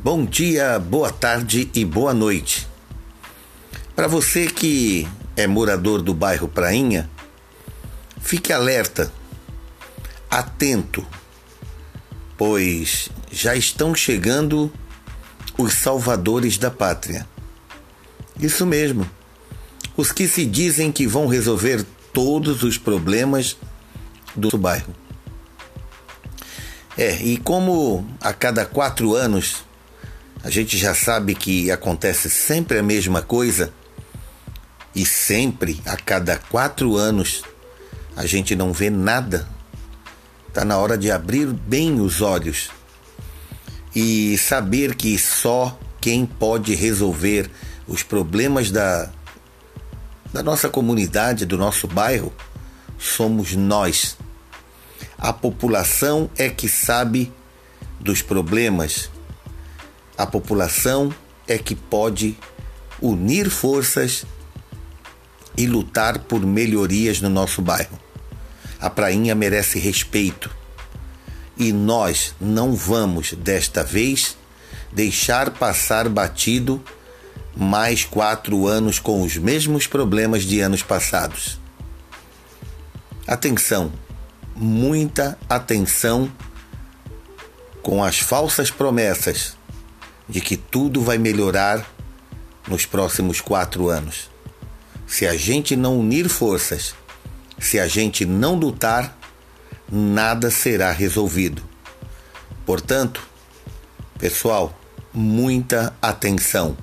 Bom dia, boa tarde e boa noite. Para você que é morador do bairro Prainha, fique alerta, atento, pois já estão chegando os salvadores da pátria. Isso mesmo, os que se dizem que vão resolver todos os problemas do bairro. É, e como a cada quatro anos a gente já sabe que acontece sempre a mesma coisa, e sempre a cada quatro anos a gente não vê nada, está na hora de abrir bem os olhos e saber que só quem pode resolver os problemas da, da nossa comunidade, do nosso bairro, somos nós. A população é que sabe dos problemas a população é que pode unir forças e lutar por melhorias no nosso bairro. A prainha merece respeito e nós não vamos, desta vez, deixar passar batido mais quatro anos com os mesmos problemas de anos passados. Atenção, muita atenção com as falsas promessas de que tudo vai melhorar nos próximos quatro anos. Se a gente não unir forças, se a gente não lutar, nada será resolvido. Portanto, pessoal, muita atenção.